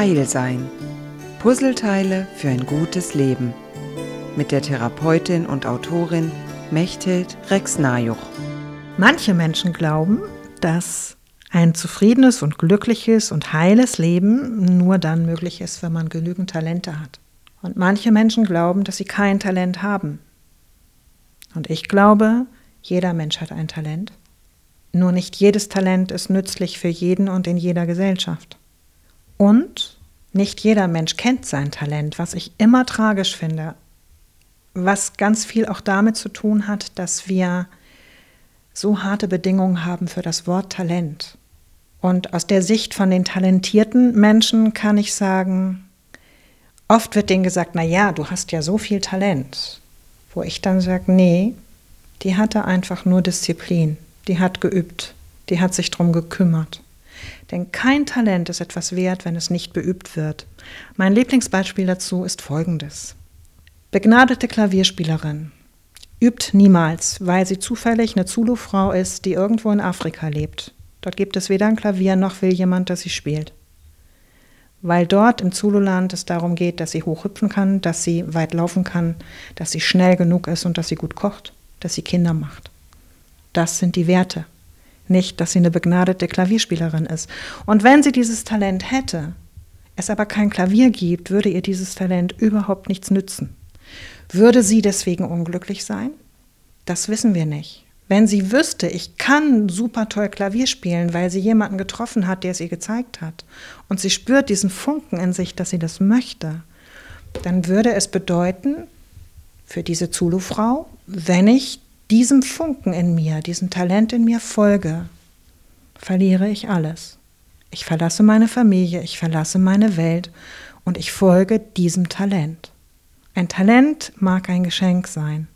Heil sein. Puzzleteile für ein gutes Leben. Mit der Therapeutin und Autorin Mechthild Rex-Najuch. Manche Menschen glauben, dass ein zufriedenes und glückliches und heiles Leben nur dann möglich ist, wenn man genügend Talente hat. Und manche Menschen glauben, dass sie kein Talent haben. Und ich glaube, jeder Mensch hat ein Talent. Nur nicht jedes Talent ist nützlich für jeden und in jeder Gesellschaft. Und nicht jeder Mensch kennt sein Talent, was ich immer tragisch finde, was ganz viel auch damit zu tun hat, dass wir so harte Bedingungen haben für das Wort Talent. Und aus der Sicht von den talentierten Menschen kann ich sagen, oft wird denen gesagt, na ja, du hast ja so viel Talent. Wo ich dann sage, nee, die hatte einfach nur Disziplin, die hat geübt, die hat sich drum gekümmert. Denn kein Talent ist etwas wert, wenn es nicht beübt wird. Mein Lieblingsbeispiel dazu ist folgendes. Begnadete Klavierspielerin übt niemals, weil sie zufällig eine Zulu-Frau ist, die irgendwo in Afrika lebt. Dort gibt es weder ein Klavier noch will jemand, dass sie spielt. Weil dort im Zululand es darum geht, dass sie hochhüpfen kann, dass sie weit laufen kann, dass sie schnell genug ist und dass sie gut kocht, dass sie Kinder macht. Das sind die Werte. Nicht, dass sie eine begnadete Klavierspielerin ist. Und wenn sie dieses Talent hätte, es aber kein Klavier gibt, würde ihr dieses Talent überhaupt nichts nützen. Würde sie deswegen unglücklich sein? Das wissen wir nicht. Wenn sie wüsste, ich kann super toll Klavier spielen, weil sie jemanden getroffen hat, der es ihr gezeigt hat, und sie spürt diesen Funken in sich, dass sie das möchte, dann würde es bedeuten, für diese Zulu-Frau, wenn ich diesem Funken in mir, diesem Talent in mir folge, verliere ich alles. Ich verlasse meine Familie, ich verlasse meine Welt und ich folge diesem Talent. Ein Talent mag ein Geschenk sein,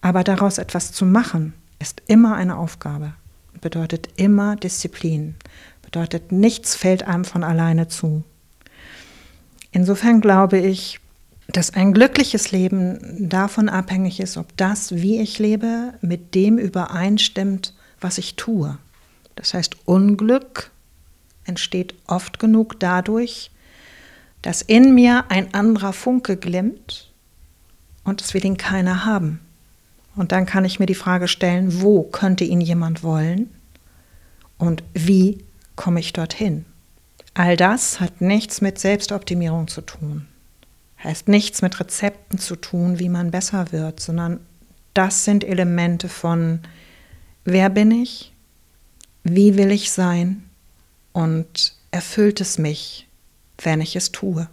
aber daraus etwas zu machen, ist immer eine Aufgabe, bedeutet immer Disziplin, bedeutet nichts fällt einem von alleine zu. Insofern glaube ich, dass ein glückliches Leben davon abhängig ist, ob das, wie ich lebe, mit dem übereinstimmt, was ich tue. Das heißt, Unglück entsteht oft genug dadurch, dass in mir ein anderer Funke glimmt und es will ihn keiner haben. Und dann kann ich mir die Frage stellen, wo könnte ihn jemand wollen und wie komme ich dorthin? All das hat nichts mit Selbstoptimierung zu tun heißt nichts mit Rezepten zu tun, wie man besser wird, sondern das sind Elemente von, wer bin ich, wie will ich sein und erfüllt es mich, wenn ich es tue.